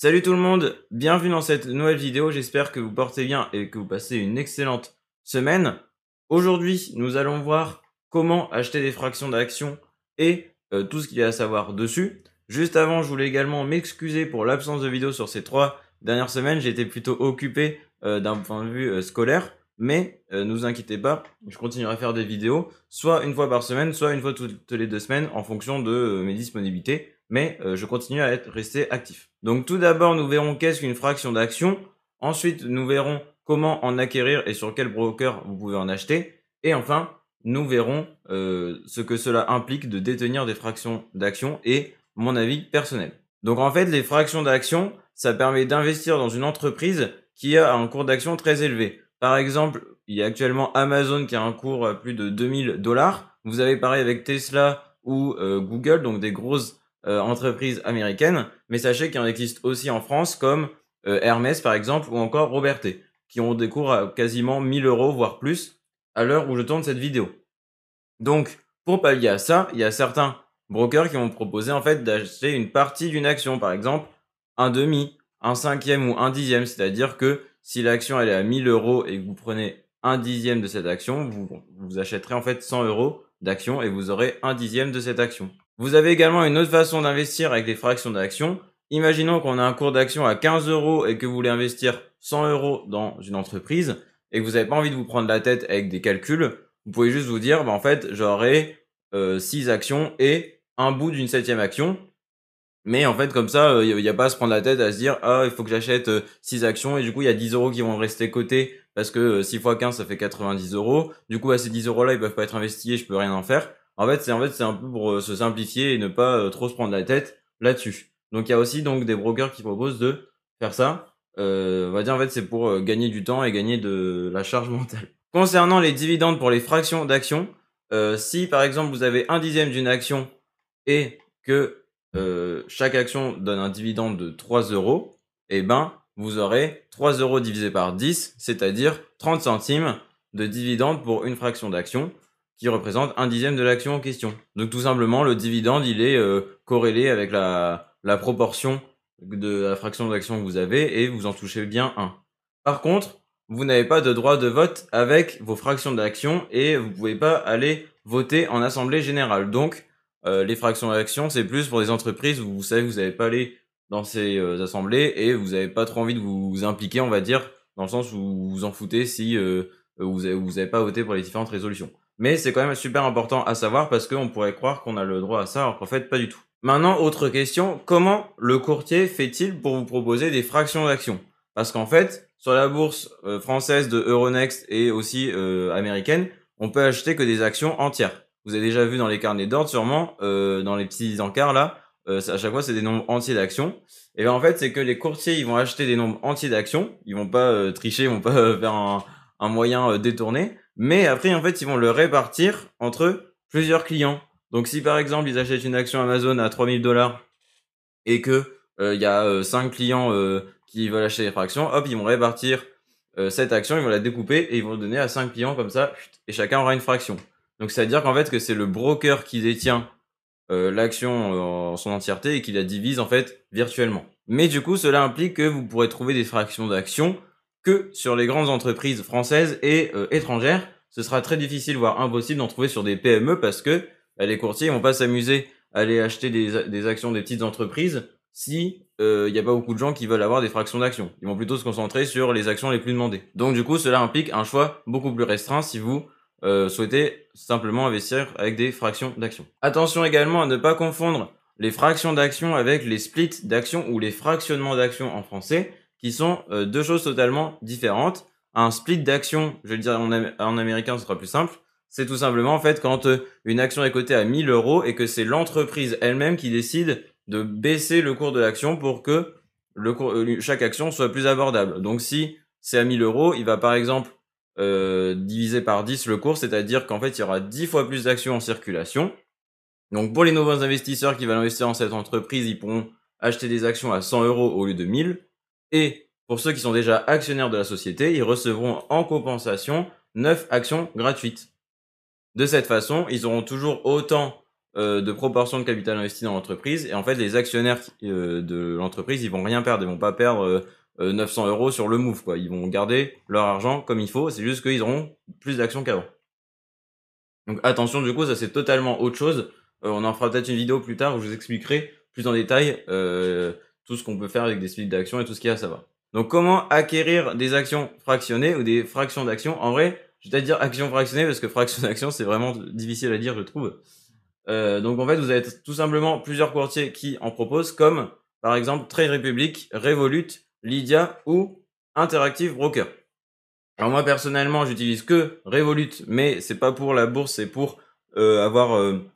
Salut tout le monde, bienvenue dans cette nouvelle vidéo, j'espère que vous portez bien et que vous passez une excellente semaine. Aujourd'hui, nous allons voir comment acheter des fractions d'actions et euh, tout ce qu'il y a à savoir dessus. Juste avant, je voulais également m'excuser pour l'absence de vidéo sur ces trois dernières semaines, été plutôt occupé euh, d'un point de vue euh, scolaire, mais ne vous inquiétez pas, je continuerai à faire des vidéos, soit une fois par semaine, soit une fois toutes les deux semaines, en fonction de mes disponibilités mais euh, je continue à être resté actif. Donc tout d'abord, nous verrons qu'est-ce qu'une fraction d'action. Ensuite, nous verrons comment en acquérir et sur quel broker vous pouvez en acheter. Et enfin, nous verrons euh, ce que cela implique de détenir des fractions d'action et mon avis personnel. Donc en fait, les fractions d'action, ça permet d'investir dans une entreprise qui a un cours d'action très élevé. Par exemple, il y a actuellement Amazon qui a un cours à plus de 2000 dollars. Vous avez pareil avec Tesla ou euh, Google, donc des grosses euh, entreprises américaines, mais sachez qu'il en existe aussi en France comme euh, Hermès par exemple ou encore Robertet, qui ont des cours à quasiment 1000 euros voire plus à l'heure où je tourne cette vidéo. Donc pour pallier à ça, il y a certains brokers qui vont proposer en fait d'acheter une partie d'une action, par exemple un demi, un cinquième ou un dixième, c'est-à-dire que si l'action elle est à 1000 euros et que vous prenez un dixième de cette action, vous, vous achèterez en fait 100 euros d'action et vous aurez un dixième de cette action. Vous avez également une autre façon d'investir avec les fractions d'action. Imaginons qu'on a un cours d'action à 15 euros et que vous voulez investir 100 euros dans une entreprise et que vous n'avez pas envie de vous prendre la tête avec des calculs. Vous pouvez juste vous dire, bah, en fait, j'aurai euh, 6 actions et un bout d'une septième action. Mais en fait, comme ça, il euh, n'y a, pas à se prendre la tête à se dire, ah, il faut que j'achète 6 euh, actions et du coup, il y a 10 euros qui vont rester cotés parce que 6 x 15, ça fait 90 euros. Du coup, à ces 10 euros-là, ils peuvent pas être investis et je peux rien en faire. En fait, c'est en fait un peu pour euh, se simplifier et ne pas euh, trop se prendre la tête là-dessus. Donc il y a aussi donc des brokers qui proposent de faire ça. Euh, on va dire en fait c'est pour gagner du temps et gagner de la charge mentale. Concernant les dividendes pour les fractions d'actions, si par exemple vous avez un dixième d'une action et que chaque action donne un dividende de 3 euros, eh ben vous aurez 3 euros divisé par 10, c'est-à-dire 30 centimes de dividendes pour une fraction d'action qui représente un dixième de l'action en question. Donc tout simplement, le dividende, il est euh, corrélé avec la, proportion de la fraction d'action que vous avez et vous en touchez bien un. Par contre, vous n'avez pas de droit de vote avec vos fractions d'action et vous pouvez pas aller voter en assemblée générale. Donc euh, les fractions d'action, c'est plus pour des entreprises où vous savez que vous n'avez pas aller dans ces euh, assemblées et vous n'avez pas trop envie de vous impliquer, on va dire, dans le sens où vous vous en foutez si vous n'avez pas voté pour les différentes résolutions. Mais c'est quand même super important à savoir parce qu'on pourrait croire qu'on a le droit à ça, alors qu'en fait, pas du tout. Maintenant, autre question, comment le courtier fait-il pour vous proposer des fractions d'actions? Parce qu'en fait, sur la bourse euh, française de Euronext et aussi euh, américaine, on peut acheter que des actions entières. Vous avez déjà vu dans les carnets d'ordre sûrement, euh, dans les petits encarts là, à chaque fois c'est des nombres entiers d'actions. Et bien en fait, c'est que les courtiers, ils vont acheter des nombres entiers d'actions, ils vont pas tricher, ils vont pas faire un moyen détourné, mais après, en fait, ils vont le répartir entre plusieurs clients. Donc, si par exemple, ils achètent une action Amazon à 3000 dollars et que euh, il y a euh, 5 clients euh, qui veulent acheter des fractions, hop, ils vont répartir euh, cette action, ils vont la découper et ils vont donner à 5 clients comme ça, et chacun aura une fraction. Donc, c'est-à-dire qu'en fait, que c'est le broker qui détient l'action en son entièreté et qui la divise en fait virtuellement. Mais du coup, cela implique que vous pourrez trouver des fractions d'actions que sur les grandes entreprises françaises et euh, étrangères. Ce sera très difficile, voire impossible d'en trouver sur des PME parce que bah, les courtiers vont pas s'amuser à aller acheter des, actions des petites entreprises si il euh, n'y a pas beaucoup de gens qui veulent avoir des fractions d'actions. Ils vont plutôt se concentrer sur les actions les plus demandées. Donc du coup, cela implique un choix beaucoup plus restreint si vous euh, souhaitez simplement investir avec des fractions d'actions. Attention également à ne pas confondre les fractions d'actions avec les splits d'actions ou les fractionnements d'actions en français qui sont euh, deux choses totalement différentes. Un split d'action, je vais le dire en, américain, ce sera plus simple. C'est tout simplement en fait quand euh, une action est cotée à 1000 euros et que c'est l'entreprise elle-même qui décide de baisser le cours de l'action pour que euh, chaque action soit plus abordable. Donc si c'est à 1000 euros, il va par exemple diviser par 10 le cours, c'est-à-dire qu'en fait il y aura 10 fois plus d'actions en circulation. Donc pour les nouveaux investisseurs qui veulent investir dans cette entreprise, ils pourront acheter des actions à 100 euros au lieu de 1000. Et pour ceux qui sont déjà actionnaires de la société, ils recevront en compensation 9 actions gratuites. De cette façon, ils auront toujours autant de proportion de capital investi dans l'entreprise. Et en fait, les actionnaires de l'entreprise, ils vont rien perdre. Ils vont pas perdre 900 euros sur le move, quoi. Ils vont garder leur argent comme il faut. C'est juste qu'ils auront plus d'actions qu'avant. Donc attention, du coup, ça c'est totalement autre chose. on en fera peut-être une vidéo plus tard où je vous expliquerai plus en détail tout ce qu'on peut faire avec des splits d'actions et tout ce qu'il y a à savoir. Donc comment acquérir des actions fractionnées ou des fractions d'actions En vrai, je vais dire actions fractionnées parce que fraction d'action c'est vraiment difficile à dire je trouve. Euh, donc en fait vous avez tout simplement plusieurs courtiers qui en proposent comme par exemple Trade Republic, Revolut, Lydia ou Interactive Broker. Alors moi personnellement j'utilise que Revolut mais c'est pas pour la bourse c'est pour euh, avoir euh,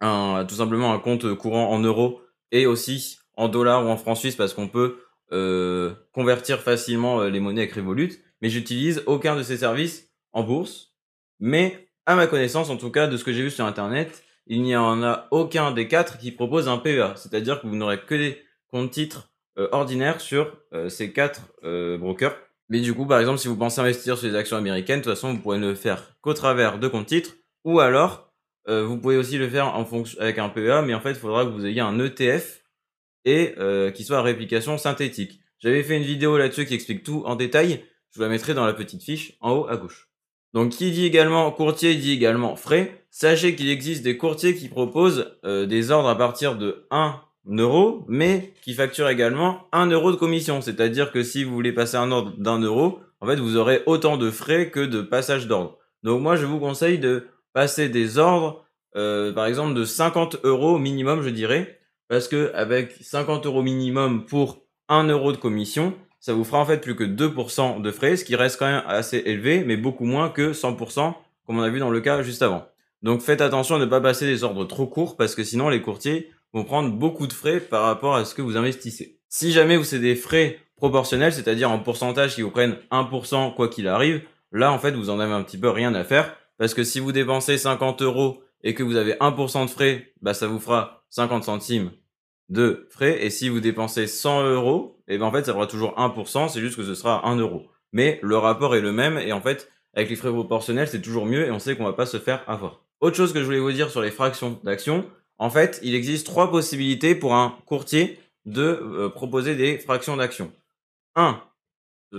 un, tout simplement un compte courant en euros et aussi en dollars ou en francs suisses parce qu'on peut euh, convertir facilement euh, les monnaies avec Revolut, mais j'utilise aucun de ces services en bourse. Mais à ma connaissance, en tout cas de ce que j'ai vu sur internet, il n'y en a aucun des quatre qui propose un PEA, c'est-à-dire que vous n'aurez que des comptes titres euh, ordinaires sur ces quatre brokers. Mais du coup, par exemple, si vous pensez investir sur les actions américaines, de toute façon, vous pourrez ne le faire qu'au travers de comptes titres, ou alors vous pouvez aussi le faire en fonction avec un PEA, mais en fait, il faudra que vous ayez un ETF et euh, qui soit à réplication synthétique. J'avais fait une vidéo là-dessus qui explique tout en détail. Je vous la mettrai dans la petite fiche en haut à gauche. Donc qui dit également courtier dit également frais. Sachez qu'il existe des courtiers qui proposent euh, des ordres à partir de 1 euro, mais qui facturent également 1 euro de commission. C'est-à-dire que si vous voulez passer un ordre d'un euro, en fait vous aurez autant de frais que de passage d'ordre. Donc moi je vous conseille de passer des ordres, euh, par exemple de 50 euros minimum je dirais, parce que avec 50 euros minimum pour 1 euro de commission, ça vous fera en fait plus que 2% de frais, ce qui reste quand même assez élevé, mais beaucoup moins que 100%, comme on a vu dans le cas juste avant. Donc faites attention à ne pas passer des ordres trop courts, parce que sinon les courtiers vont prendre beaucoup de frais par rapport à ce que vous investissez. Si jamais vous c'est des frais proportionnels, c'est-à-dire en pourcentage qui vous prennent 1% quoi qu'il arrive, là en fait vous en avez un petit peu rien à faire, parce que si vous dépensez 50 euros et que vous avez 1% de frais, bah ça vous fera 50 centimes de frais. Et si vous dépensez 100 euros, et eh ben en fait, ça fera toujours 1%, c'est juste que ce sera 1 euro. Mais le rapport est le même, et en fait, avec les frais proportionnels, c'est toujours mieux, et on sait qu'on va pas se faire avoir. Autre chose que je voulais vous dire sur les fractions d'actions, en fait, il existe trois possibilités pour un courtier de euh, proposer des fractions d'actions. 1.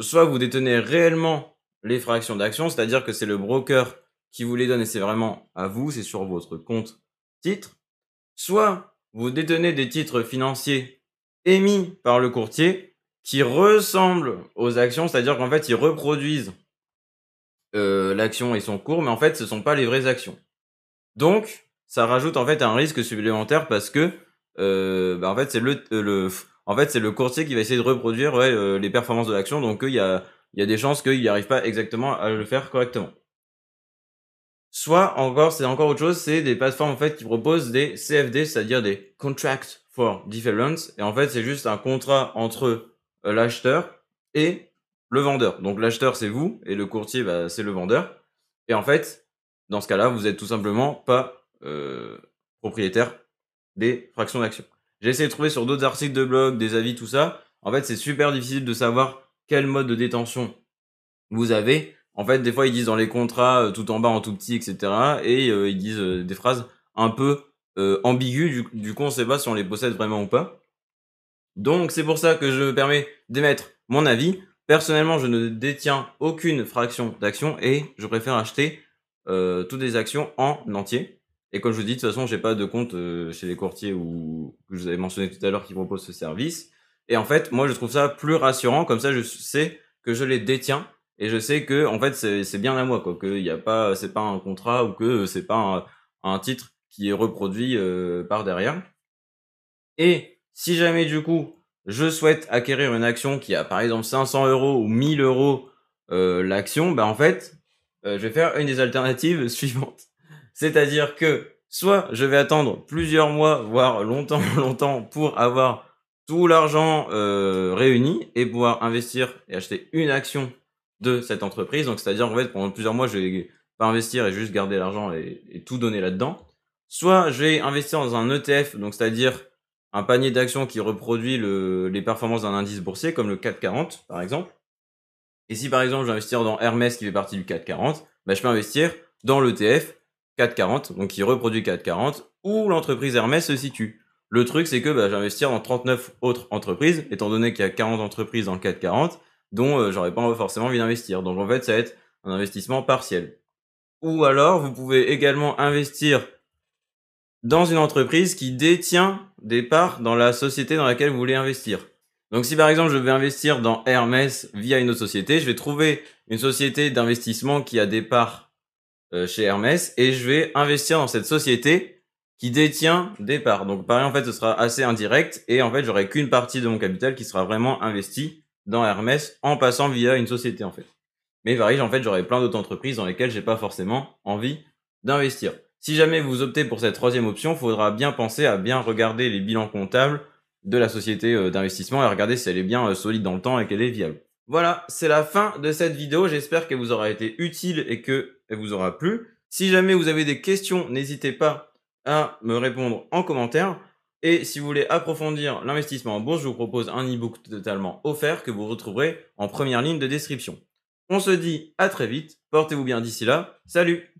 Soit vous détenez réellement les fractions d'actions, c'est-à-dire que c'est le broker qui vous les donne et c'est vraiment à vous, c'est sur votre compte titre. Soit vous détenez des titres financiers émis par le courtier qui ressemblent aux actions, c'est-à-dire qu'en fait, ils reproduisent euh, l'action et son cours, mais en fait, ce ne sont pas les vraies actions. Donc, ça rajoute en fait un risque supplémentaire parce que, euh, bah, en fait, c'est le, euh, courtier qui va essayer de reproduire ouais, les performances de l'action, donc il y a, y a des chances qu'il n'y arrive pas exactement à le faire correctement. Soit encore, c'est encore autre chose, c'est des plateformes en fait qui proposent des CFD, c'est-à-dire des Contract for Difference. Et en fait, c'est juste un contrat entre euh, l'acheteur et le vendeur. Donc l'acheteur, c'est vous, et le courtier, bah, c'est le vendeur. Et en fait, dans ce cas-là, vous êtes tout simplement pas euh, propriétaire des fractions d'actions. J'ai essayé de trouver sur d'autres articles de blog, des avis, tout ça. En fait, c'est super difficile de savoir quel mode de détention vous avez en fait, des fois, ils disent dans les contrats, euh, tout en bas en tout petit, etc. Et euh, ils disent euh, des phrases un peu ambiguës. Du, du, coup, on sait pas si on les possède vraiment ou pas. Donc, c'est pour ça que je me permets d'émettre mon avis. Personnellement, je ne détiens aucune fraction d'action et je préfère acheter toutes les actions en entier. Et comme je vous dis, de toute façon, j'ai pas de compte chez les courtiers ou que je vous avais mentionné tout à l'heure qui proposent ce service. Et en fait, moi, je trouve ça plus rassurant. Comme ça, je sais que je les détiens et je sais que en fait c'est bien à moi quoi que il y a pas c'est pas un contrat ou que c'est pas un, titre qui est reproduit euh, par derrière. Et si jamais du coup je souhaite acquérir une action qui a par exemple 500 euros ou 1000 euros euh, l'action bah en fait euh, je vais faire une des alternatives suivantes. C'est-à-dire que soit je vais attendre plusieurs mois voire longtemps longtemps pour avoir tout l'argent réuni et pouvoir investir et acheter une action de cette entreprise. Donc, c'est-à-dire, en fait, pendant plusieurs mois, je vais pas investir et juste garder l'argent et, tout donner là-dedans. Soit je vais investir dans un ETF, donc c'est-à-dire un panier d'actions qui reproduit le, les performances d'un indice boursier, comme le 440, par exemple. Et si, par exemple, je vais investir dans Hermès, qui fait partie du 440, bah, je peux investir dans l'ETF 440, donc qui reproduit 440, où l'entreprise Hermès se situe. Le truc, c'est que bah, j'investir dans 39 autres entreprises, étant donné qu'il y a 40 entreprises dans le 440, dont euh, j'aurais pas forcément envie d'investir. Donc en fait, ça va être un investissement partiel. Ou alors, vous pouvez également investir dans une entreprise qui détient des parts dans la société dans laquelle vous voulez investir. Donc si par exemple je vais investir dans Hermès via une autre société, je vais trouver une société d'investissement qui a des parts euh, chez Hermès et je vais investir dans cette société qui détient des parts. Donc pareil, en fait, ce sera assez indirect et en fait, j'aurai qu'une partie de mon capital qui sera vraiment investi dans Hermès en passant via une société en fait. Mais pareil, en fait, j'aurai plein d'autres entreprises dans lesquelles j'ai pas forcément envie d'investir. Si jamais vous optez pour cette troisième option, faudra bien penser à bien regarder les bilans comptables de la société euh, d'investissement et regarder si elle est bien euh, solide dans le temps et qu'elle est viable. Voilà, c'est la fin de cette vidéo. J'espère qu'elle vous aura été utile et qu'elle vous aura plu. Si jamais vous avez des questions, n'hésitez pas à me répondre en commentaire. Et si vous voulez approfondir l'investissement en bourse, je vous propose un e-book totalement offert que vous retrouverez en première ligne de description. On se dit à très vite, portez-vous bien d'ici là, salut